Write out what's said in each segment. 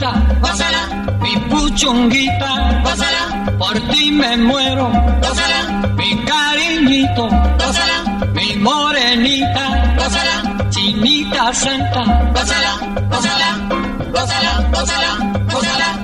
Gózala, mi puchunguita, gózala, por ti me muero, gózala, mi cariñito, gózala, mi morenita, gózala, chinita santa, gózala, gózala, gózala, gózala, gózala.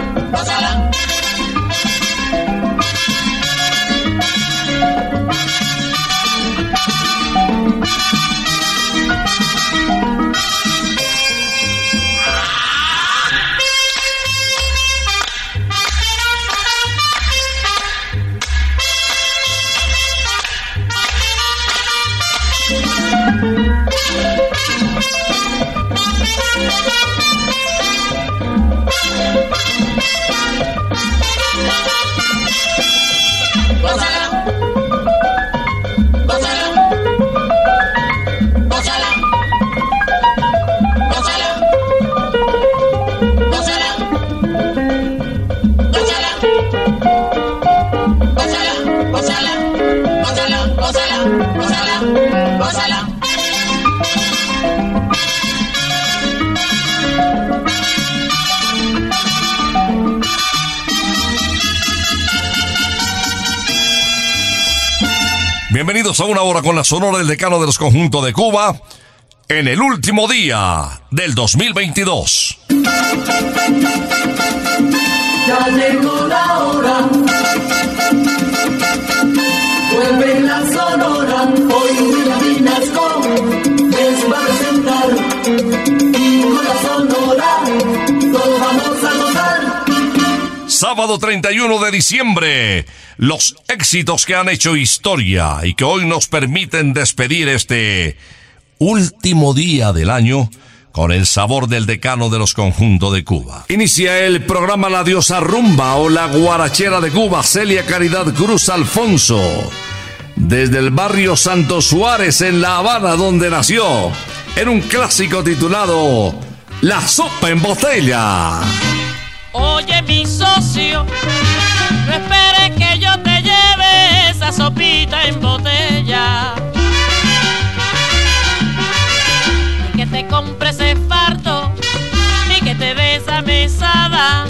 Bienvenidos a una hora con la sonora del decano de los conjuntos de Cuba en el último día del 2022. Ya llegó la hora. Vuelve la sonora. Hoy Vinasco les va a presentar. Y con la sonora todos vamos a gozar. Sábado 31 de diciembre, los éxitos que han hecho historia y que hoy nos permiten despedir este último día del año con el sabor del decano de los conjuntos de Cuba. Inicia el programa La Diosa Rumba o La Guarachera de Cuba, Celia Caridad Cruz Alfonso. Desde el barrio Santo Suárez en La Habana, donde nació, en un clásico titulado La Sopa en Botella. Oye, mi socio, no esperes que yo te lleve esa sopita en botella. Ni que te compre ese fardo, ni que te dé esa mesada.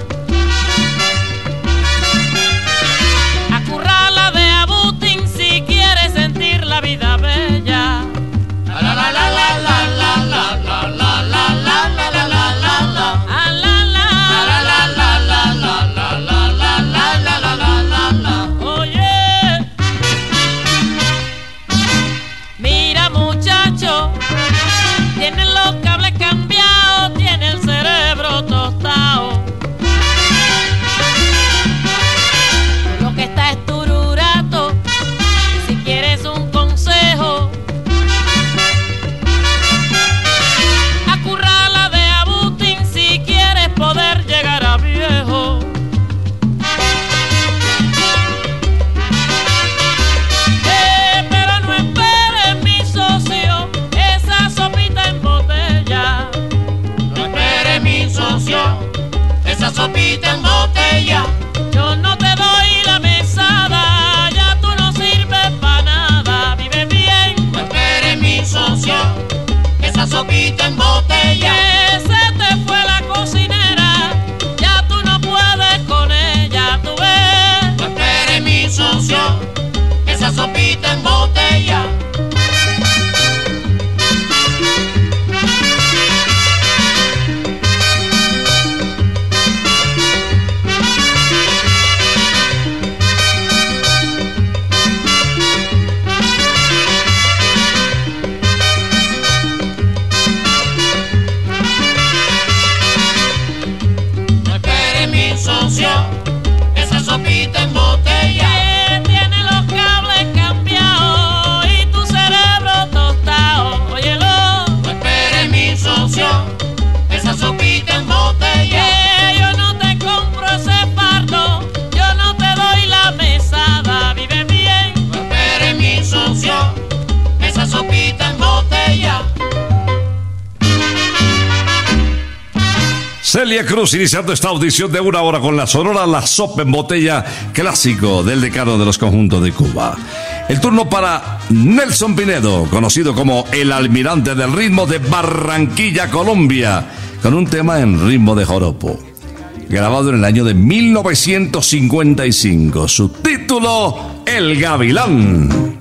Celia Cruz iniciando esta audición de una hora con la sonora La Sopa en Botella, clásico del decano de los conjuntos de Cuba. El turno para Nelson Pinedo, conocido como el almirante del ritmo de Barranquilla, Colombia, con un tema en ritmo de joropo. Grabado en el año de 1955. Su título, El Gavilán.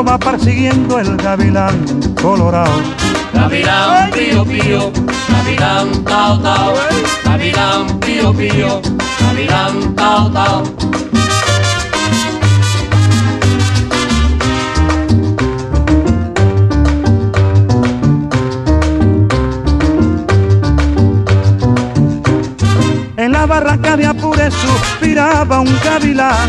Lo va persiguiendo el gavilán colorado. Gavilán pío pío, gavilán tao tao, gavilán pío pío, gavilán tao tao. En la barranca de Apure suspiraba un gavilán.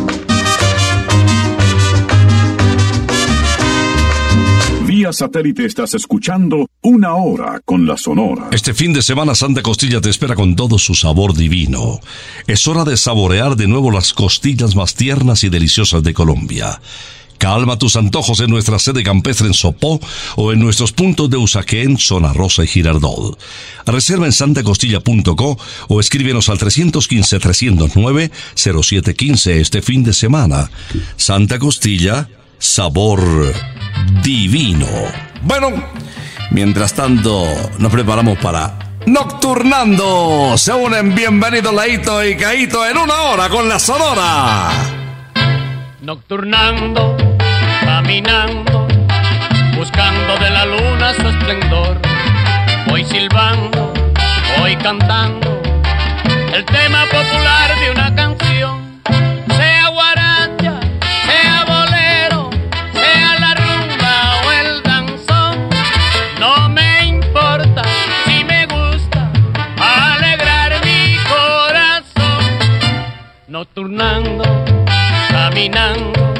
Satélite estás escuchando Una Hora con la Sonora. Este fin de semana Santa Costilla te espera con todo su sabor divino. Es hora de saborear de nuevo las costillas más tiernas y deliciosas de Colombia. Calma tus antojos en nuestra sede campestre en Sopó o en nuestros puntos de Usaquén, Zona Rosa y Girardol. Reserva en santacostilla.co o escríbenos al 315-309-0715 este fin de semana. Santa Costilla, sabor divino. Bueno, mientras tanto nos preparamos para Nocturnando. Se unen bienvenidos Laito y Caito en una hora con la Sonora. Nocturnando, caminando, buscando de la luna su esplendor. Voy silbando, voy cantando el tema popular de una canción. Sea guaracha, Nocturnando, caminando,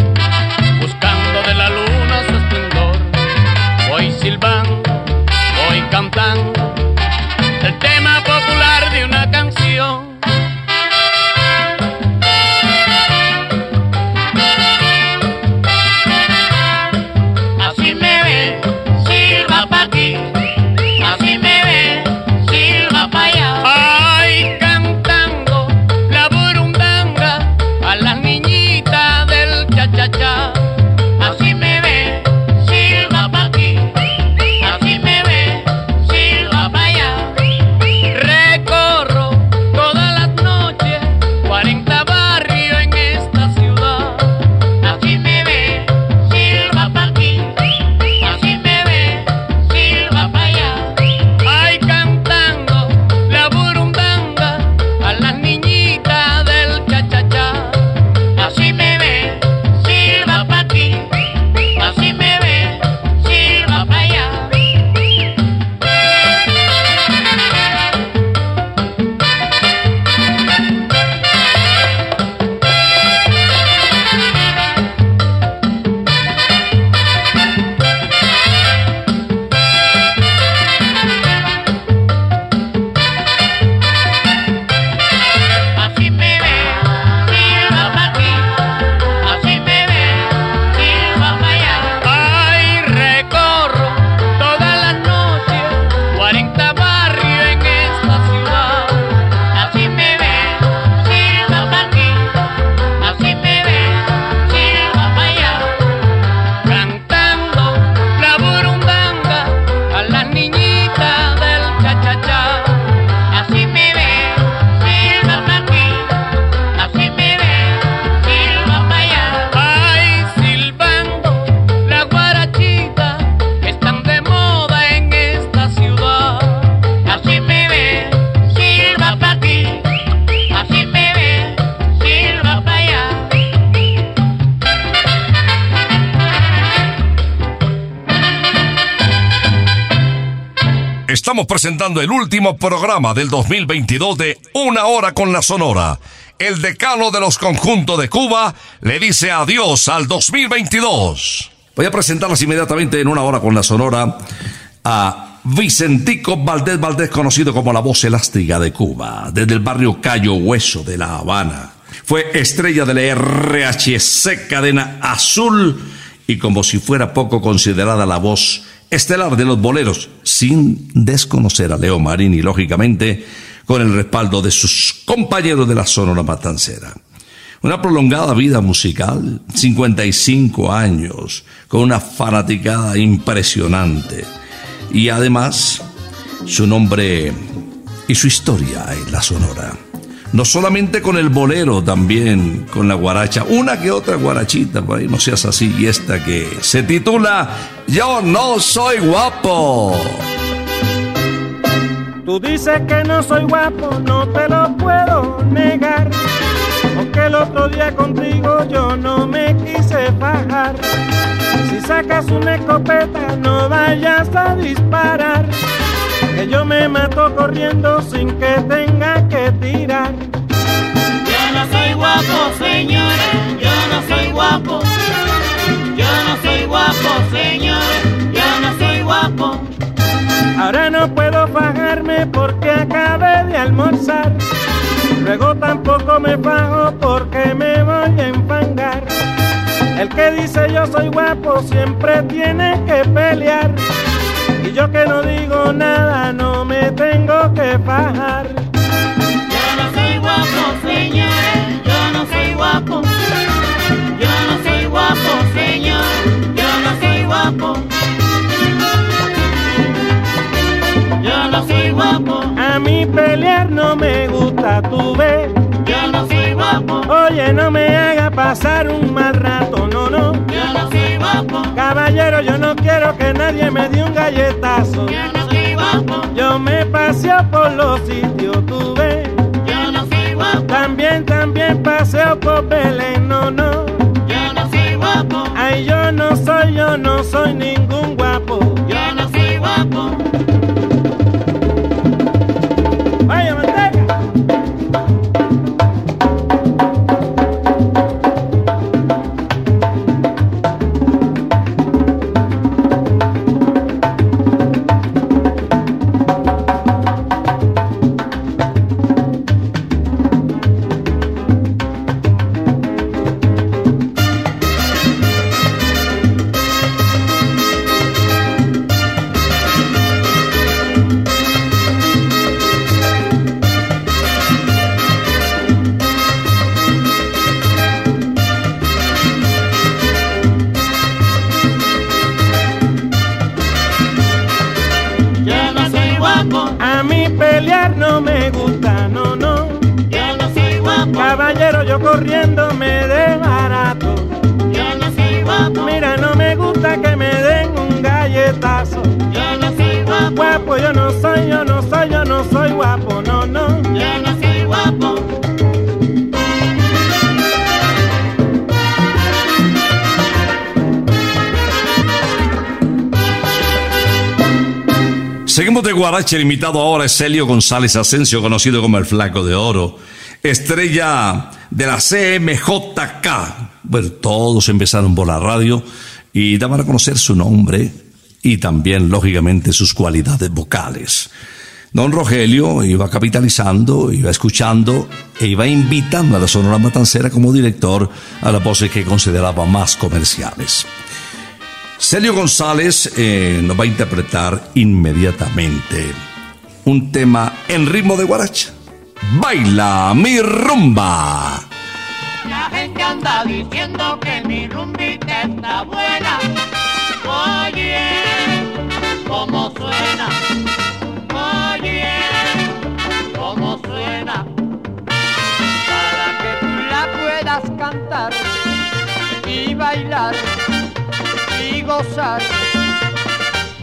el último programa del 2022 de Una Hora con la Sonora. El decano de los conjuntos de Cuba le dice adiós al 2022. Voy a presentarlas inmediatamente en Una Hora con la Sonora a Vicentico Valdés Valdés, conocido como la voz elástica de Cuba, desde el barrio Cayo Hueso de La Habana. Fue estrella de la RHC Cadena Azul y como si fuera poco considerada la voz estelar de los boleros, sin desconocer a Leo Marini, lógicamente, con el respaldo de sus compañeros de la Sonora Matancera. Una prolongada vida musical, 55 años, con una fanaticada impresionante. Y además, su nombre y su historia en la Sonora no solamente con el bolero, también con la guaracha, una que otra guarachita, por ahí no seas así, y esta que se titula Yo no soy guapo. Tú dices que no soy guapo, no te lo puedo negar. Porque el otro día contigo yo no me quise bajar. Si sacas una escopeta, no vayas a disparar que yo me mato corriendo sin que tenga que tirar. Yo no soy guapo, señores, yo no soy guapo. Yo no soy guapo, señores, yo no soy guapo. Ahora no puedo bajarme porque acabé de almorzar. Luego tampoco me bajo porque me voy a enfangar. El que dice yo soy guapo siempre tiene que pelear. Y yo que no digo nada, no me tengo que bajar. Yo no soy guapo, señores, yo no soy guapo. Yo no soy guapo, señor, yo no soy guapo. Yo no soy guapo. A mí pelear no me gusta, tú ves. Yo no soy guapo. Oye, no me haga pasar un mal rato, no, no. Yo no soy Caballero, yo no quiero que nadie me dé un galletazo. Yo no soy guapo. Yo me paseo por los sitios, tú ves. Yo no soy guapo. También, también paseo por Belén, no, no. Yo no soy guapo. Ay, yo no soy, yo no soy ningún guapo. Yo no soy guapo. No, no. Yo no soy guapo. Seguimos de Guarache, el invitado ahora es Celio González Asensio, conocido como el Flaco de Oro, estrella de la CMJK. Bueno, todos empezaron por la radio y daban a conocer su nombre y también, lógicamente, sus cualidades vocales. Don Rogelio iba capitalizando, iba escuchando e iba invitando a la Sonora Matancera como director a las voces que consideraba más comerciales. Celio González eh, nos va a interpretar inmediatamente un tema en ritmo de guaracha. Baila mi rumba. La gente anda diciendo que mi está buena. Bailar y gozar.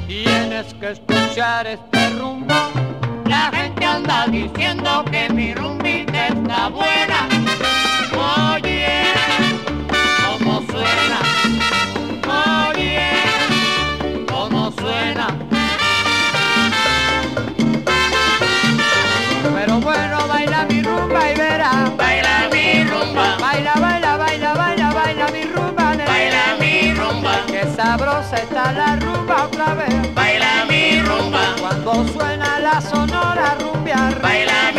Tienes que escuchar este rumbo. La gente anda diciendo que mi rumbita está buena. Oye, baila la rumba otra vez. Baila mi rumba, Cuando suena la sonora rumbear. baila mi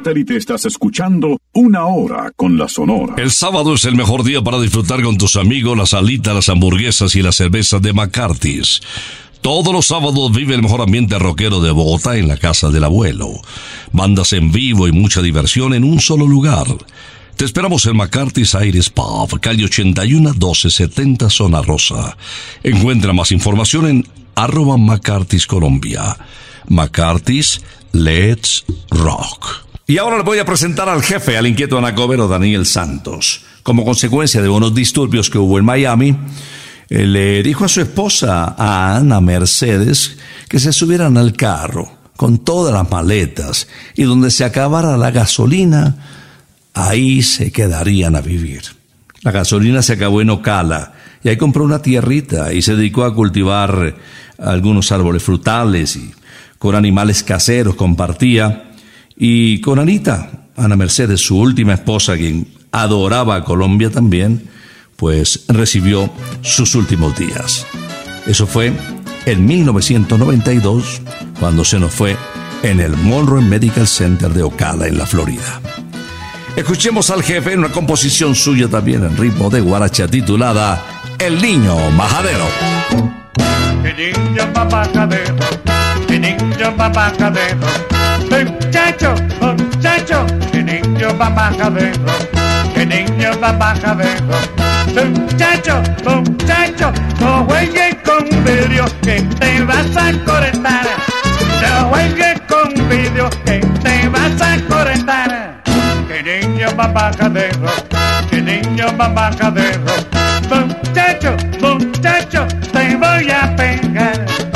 satélite estás escuchando Una Hora con la Sonora. El sábado es el mejor día para disfrutar con tus amigos las alitas, las hamburguesas y las cervezas de McCarthy's. Todos los sábados vive el mejor ambiente rockero de Bogotá en la casa del abuelo. Bandas en vivo y mucha diversión en un solo lugar. Te esperamos en McCarthy's Aires Pub, calle 81 1270 Zona Rosa. Encuentra más información en arroba McCarthy's Colombia. McCarthy's Let's Rock. Y ahora le voy a presentar al jefe, al inquieto anacobero Daniel Santos. Como consecuencia de unos disturbios que hubo en Miami, eh, le dijo a su esposa, Ana Mercedes, que se subieran al carro con todas las maletas y donde se acabara la gasolina, ahí se quedarían a vivir. La gasolina se acabó en Ocala y ahí compró una tierrita y se dedicó a cultivar algunos árboles frutales y con animales caseros compartía. Y con Anita, Ana Mercedes, su última esposa, quien adoraba a Colombia también, pues recibió sus últimos días. Eso fue en 1992, cuando se nos fue en el Monroe Medical Center de Ocala, en la Florida. Escuchemos al jefe en una composición suya también en ritmo de guaracha titulada El Niño Majadero. Que niño papacadero, que niño. Muchacho, muchacho, que niño papacadero, que niño papacadero. Muchacho, muchacho, no juegues con vidrio que te vas a cortar. No juegues con vidrio que te vas a cortar. Que niño papacadero, que niño papacadero. Muchacho, muchacho, te voy a pegar.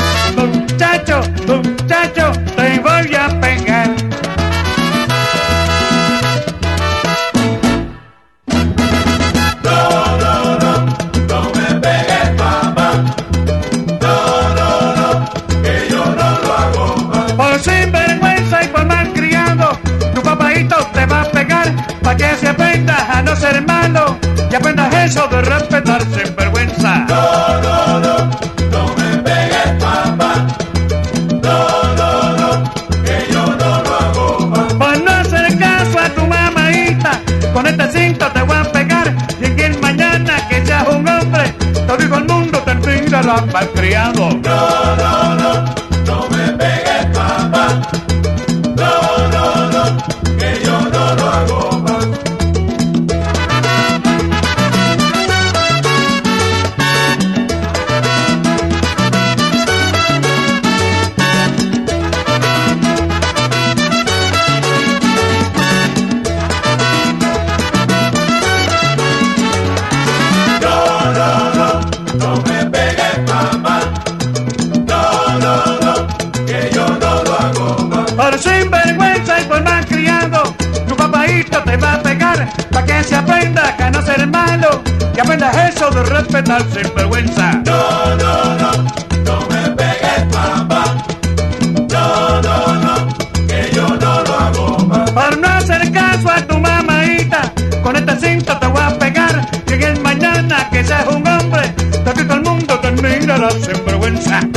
Te voy a pegar y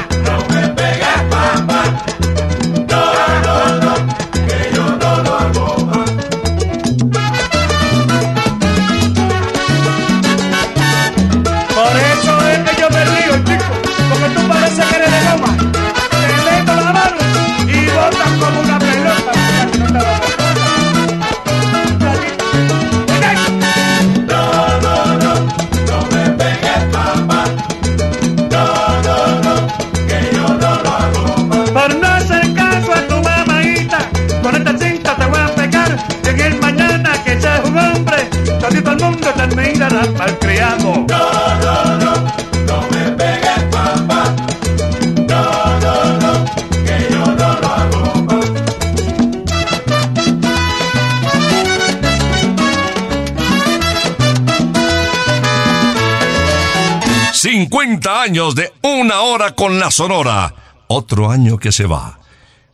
en ¡50 años de una hora con la Sonora. Otro año que se va.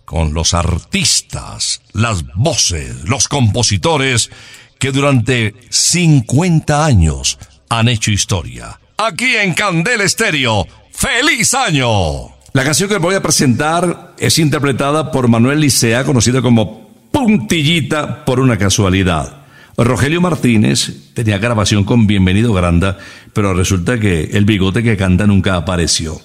Con los artistas, las voces, los compositores que durante 50 años han hecho historia. Aquí en Candel Estéreo. ¡Feliz año! La canción que voy a presentar es interpretada por Manuel Licea, conocido como Puntillita por una casualidad. Rogelio Martínez tenía grabación con Bienvenido Granda, pero resulta que el bigote que canta nunca apareció.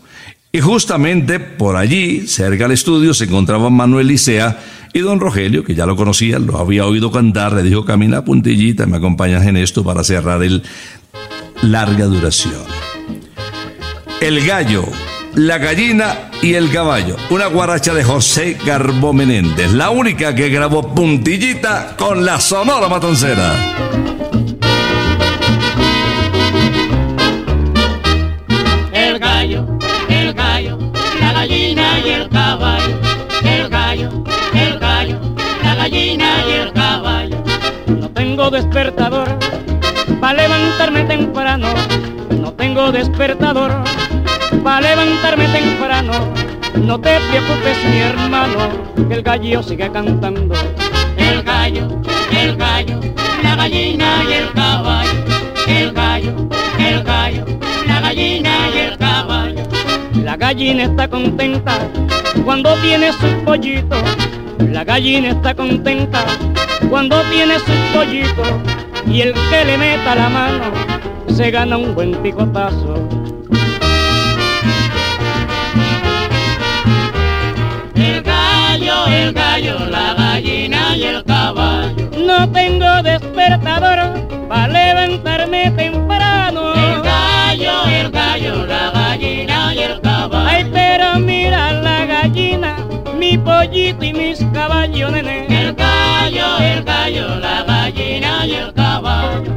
Y justamente por allí, cerca del estudio, se encontraba Manuel Licea y don Rogelio, que ya lo conocía, lo había oído cantar, le dijo, camina puntillita, me acompañas en esto para cerrar el larga duración. El gallo, la gallina y el caballo. Una guaracha de José Garbo Menéndez, la única que grabó puntillita con la Sonora Matancera. El gallo, el gallo, la gallina y el caballo. El gallo, el gallo, la gallina y el caballo. No tengo despertador para levantarme temprano. No tengo despertador para levantarme temprano. No te preocupes, mi hermano, que el gallo sigue cantando. El gallo, el gallo, la gallina y el caballo. El gallo, el gallo, la gallina y el caballo. La gallina está contenta cuando tiene sus pollitos. La gallina está contenta cuando tiene sus pollitos. Y el que le meta la mano se gana un buen picotazo. El gallo, la gallina y el caballo. No tengo despertador para levantarme temprano. El gallo, el gallo, la gallina y el caballo. Ay, pero mira la gallina, mi pollito y mis caballos, nene. El gallo, el gallo, la gallina y el caballo.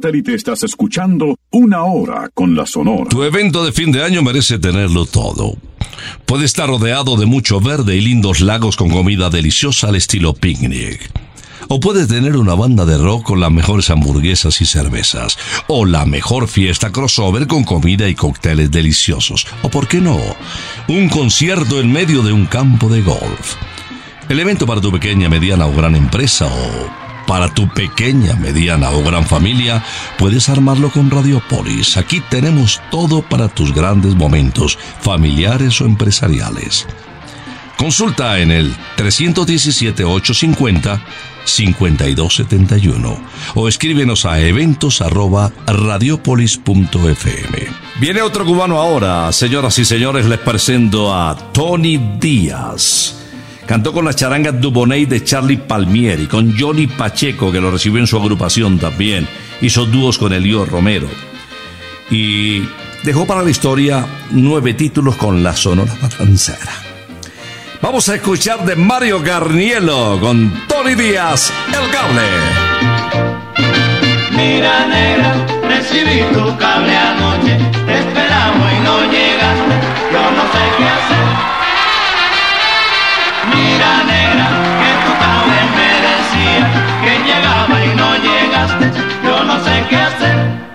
Satélite estás escuchando una hora con la Sonora. Tu evento de fin de año merece tenerlo todo. Puede estar rodeado de mucho verde y lindos lagos con comida deliciosa al estilo picnic. O puede tener una banda de rock con las mejores hamburguesas y cervezas. O la mejor fiesta crossover con comida y cócteles deliciosos. O por qué no, un concierto en medio de un campo de golf. El evento para tu pequeña, mediana o gran empresa o para tu pequeña, mediana o gran familia, puedes armarlo con Radiopolis. Aquí tenemos todo para tus grandes momentos, familiares o empresariales. Consulta en el 317-850-5271 o escríbenos a eventos arroba radiopolis.fm. Viene otro cubano ahora, señoras y señores, les presento a Tony Díaz. Cantó con la charanga Dubonnet de Charlie Palmieri, con Johnny Pacheco, que lo recibió en su agrupación también. Hizo dúos con Elío Romero. Y dejó para la historia nueve títulos con la Sonora Matancera. Vamos a escuchar de Mario Garnielo con Tony Díaz, El Cable. Mira negra, recibí tu cable anoche, te esperamos y no llegaste, yo no sé qué hacer. Mira negra, que tu cable me decía que llegaba y no llegaste, yo no sé qué hacer.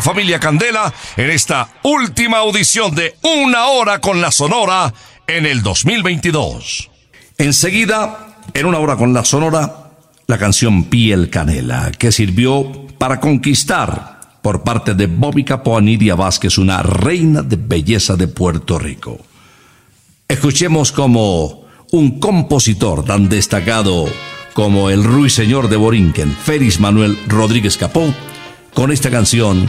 Familia Candela en esta última audición de Una Hora con la Sonora en el 2022. Enseguida, en Una Hora con la Sonora, la canción Piel Canela, que sirvió para conquistar por parte de Bobby Capó a Nidia Vázquez, una reina de belleza de Puerto Rico. Escuchemos como un compositor tan destacado como el ruiseñor de Borinquen, Félix Manuel Rodríguez Capó, con esta canción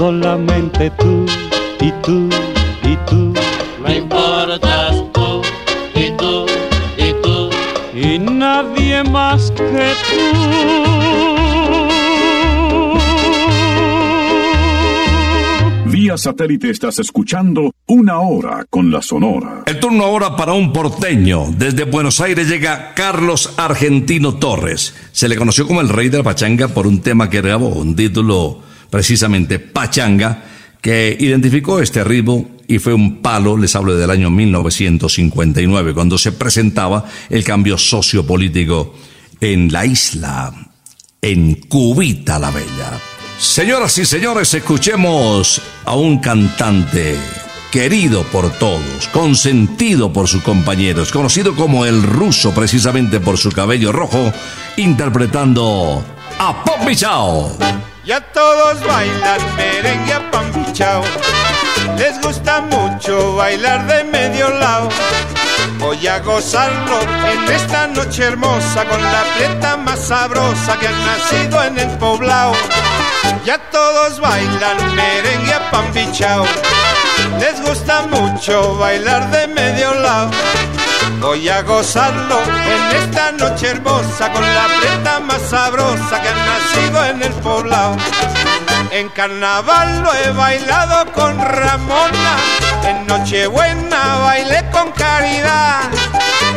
Solamente tú y tú y tú. Me importas tú y tú y tú. Y nadie más que tú. Vía satélite estás escuchando Una Hora con la Sonora. El turno ahora para un porteño. Desde Buenos Aires llega Carlos Argentino Torres. Se le conoció como el rey de la pachanga por un tema que grabó, un título precisamente Pachanga, que identificó este ritmo y fue un palo, les hablo del año 1959, cuando se presentaba el cambio sociopolítico en la isla, en Cubita la Bella. Señoras y señores, escuchemos a un cantante querido por todos, consentido por sus compañeros, conocido como el ruso precisamente por su cabello rojo, interpretando a Pop Chao. Ya todos bailan merengue a pampichao. Les gusta mucho bailar de medio lado. Voy a gozarlo en esta noche hermosa con la prieta más sabrosa que ha nacido en el poblado. Ya todos bailan merengue a pampichao. Les gusta mucho bailar de medio lado. Voy a gozarlo en esta noche hermosa con la prieta más sabrosa que ha nacido en el poblado. En carnaval lo he bailado con Ramona, en Nochebuena bailé con Caridad.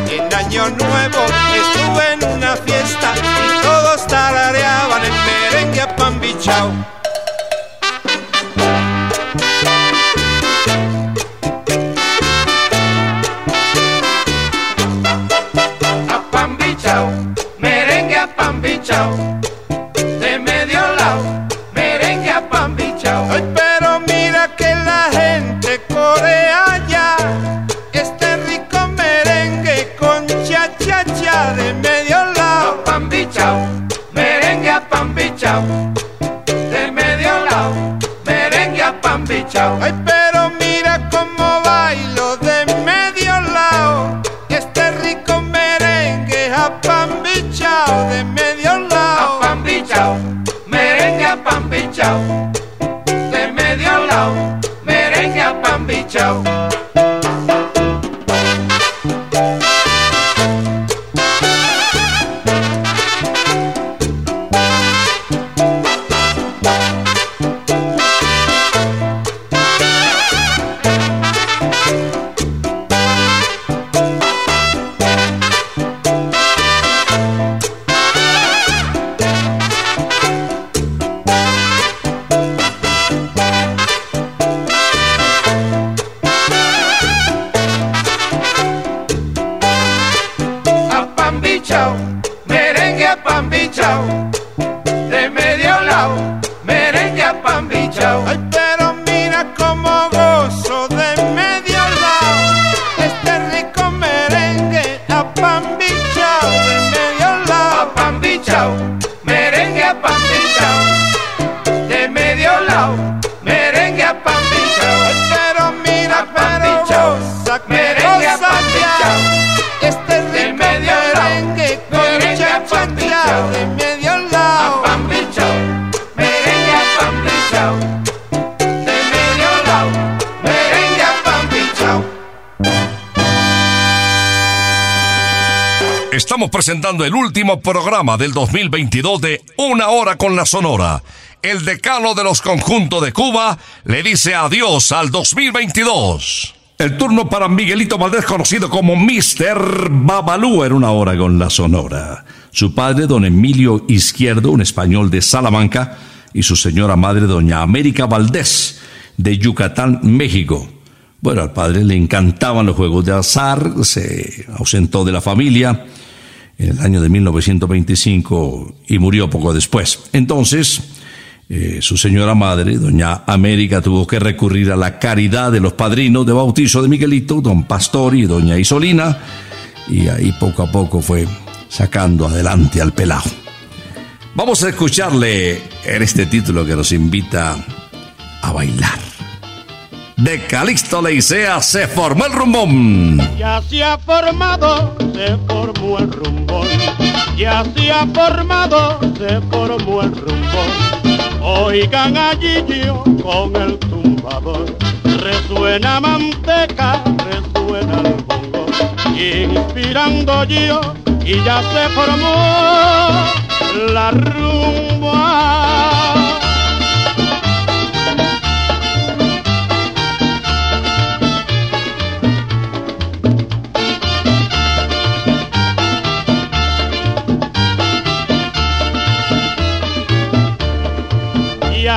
En Año Nuevo estuve en una fiesta y todos tarareaban el merengue a pambichao. A De medio lado, merengue a pambichao. Ay, pero mira que la gente corea ya este rico merengue con cha cha cha de medio lado. A pambichao, merengue a pambichao. De medio lado, merengue a pambichao. Ay, pero mira cómo bailo de medio lado. Este rico merengue a pambichao de medio pambichao, merengue a pambichao. De medio lado, merengue a pambichao. Presentando el último programa del 2022 de Una Hora con la Sonora. El decano de los conjuntos de Cuba le dice adiós al 2022. El turno para Miguelito Valdés, conocido como Mr. Babalú, en una hora con la Sonora. Su padre, don Emilio Izquierdo, un español de Salamanca, y su señora madre, doña América Valdés, de Yucatán, México. Bueno, al padre le encantaban los juegos de azar, se ausentó de la familia en el año de 1925 y murió poco después. Entonces, eh, su señora madre, doña América, tuvo que recurrir a la caridad de los padrinos de bautizo de Miguelito, don Pastor y doña Isolina, y ahí poco a poco fue sacando adelante al pelao. Vamos a escucharle en este título que nos invita a bailar. De Calixto Leicea se formó el rumbón. Ya se ha formado, se formó el rumbón. Ya se ha formado, se formó el rumbón. Oigan allí yo con el tumbador. Resuena manteca, resuena el bongo. Inspirando yo y ya se formó la rumba.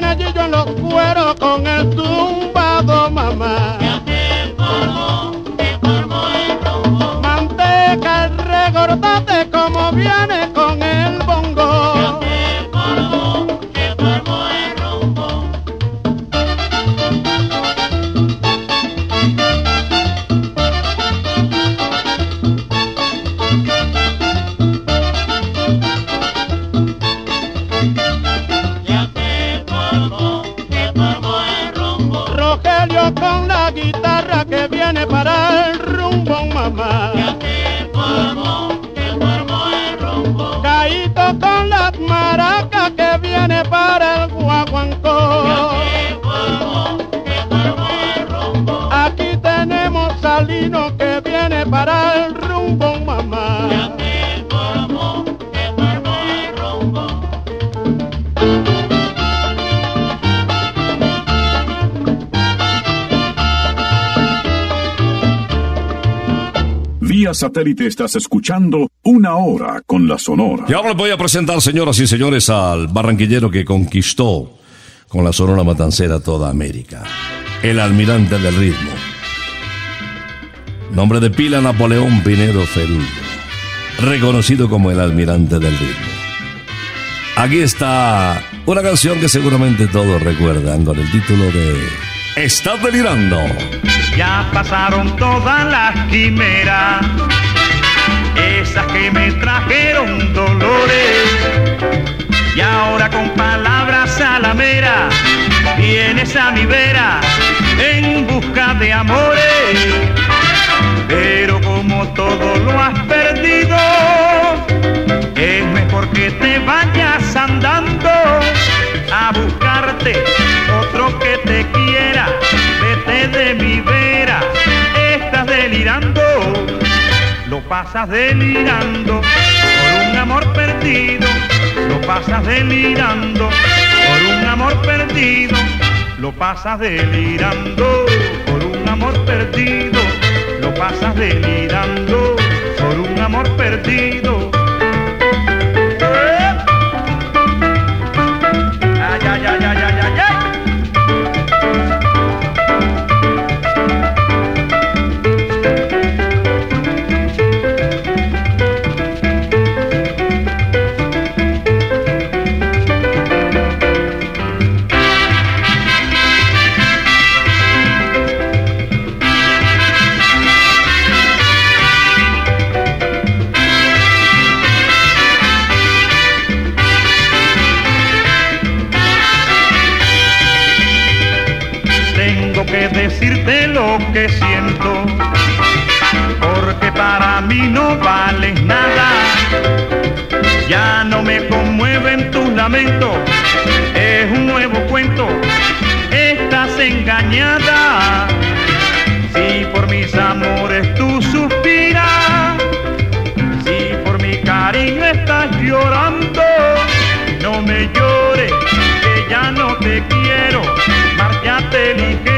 Yo en los cueros con el tumbado, para el rumbo, mamá. Vía satélite estás escuchando una hora con la Sonora. Y ahora les voy a presentar, señoras y señores, al barranquillero que conquistó con la Sonora Matancera toda América. El almirante del ritmo. Nombre de pila Napoleón Pinedo Ferullo. Reconocido como el almirante del ritmo. Aquí está una canción que seguramente todos recuerdan con el título de Estás delirando. Ya pasaron todas las quimeras, esas que me trajeron dolores. Y ahora con palabras a la mera, vienes a mi vera en busca de amores. Pero como todo lo has perdido, es mejor que te vayas andando a buscarte otro que te quiera. Vete de mi vera, estás delirando, lo pasas delirando por un amor perdido, lo pasas delirando por un amor perdido, lo pasas delirando por un amor perdido, pasas delirando por un amor perdido. decirte lo que siento, porque para mí no vales nada. Ya no me conmueven tus lamentos, es un nuevo cuento, estás engañada. Si por mis amores tú suspiras, si por mi cariño estás llorando, no me llores, que ya no te quiero, márchate ligero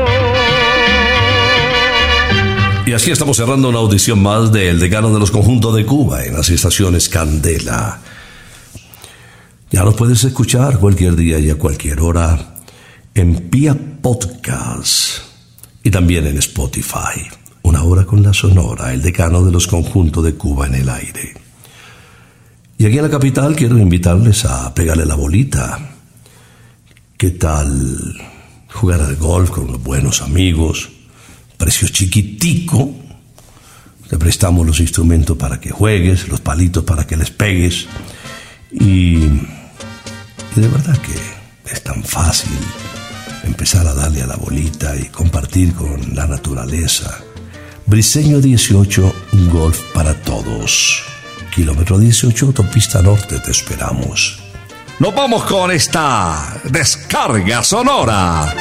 Y así estamos cerrando una audición más del decano de los conjuntos de Cuba en las estaciones Candela. Ya lo puedes escuchar cualquier día y a cualquier hora en Pia Podcast y también en Spotify. Una hora con la Sonora, el decano de los conjuntos de Cuba en el aire. Y aquí en la capital quiero invitarles a pegarle la bolita. ¿Qué tal jugar al golf con los buenos amigos? Precio chiquitico. Te prestamos los instrumentos para que juegues, los palitos para que les pegues. Y, de verdad que es tan fácil empezar a darle a la bolita y compartir con la naturaleza. Briseño 18, un golf para todos. Kilómetro 18, autopista norte, te esperamos. Nos vamos con esta descarga sonora.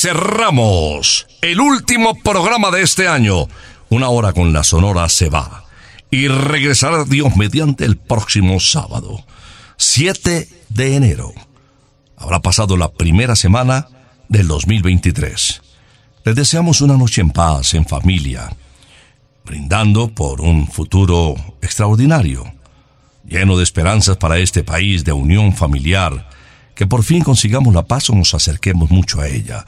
Cerramos el último programa de este año. Una hora con la Sonora se va. Y regresará Dios mediante el próximo sábado, 7 de enero. Habrá pasado la primera semana del 2023. Les deseamos una noche en paz, en familia, brindando por un futuro extraordinario, lleno de esperanzas para este país de unión familiar, que por fin consigamos la paz o nos acerquemos mucho a ella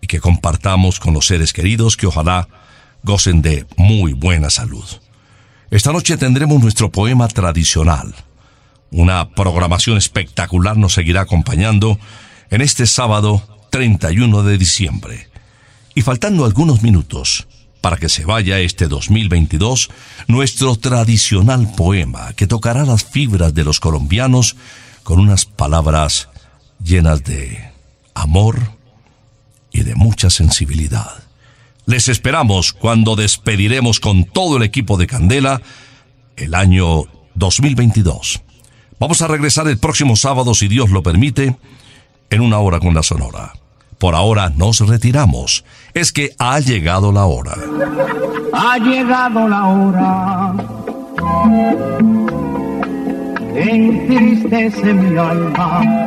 y que compartamos con los seres queridos que ojalá gocen de muy buena salud. Esta noche tendremos nuestro poema tradicional. Una programación espectacular nos seguirá acompañando en este sábado 31 de diciembre. Y faltando algunos minutos para que se vaya este 2022, nuestro tradicional poema que tocará las fibras de los colombianos con unas palabras llenas de amor, y de mucha sensibilidad. Les esperamos cuando despediremos con todo el equipo de Candela el año 2022. Vamos a regresar el próximo sábado, si Dios lo permite, en una hora con la Sonora. Por ahora nos retiramos. Es que ha llegado la hora. Ha llegado la hora en entristece mi alma.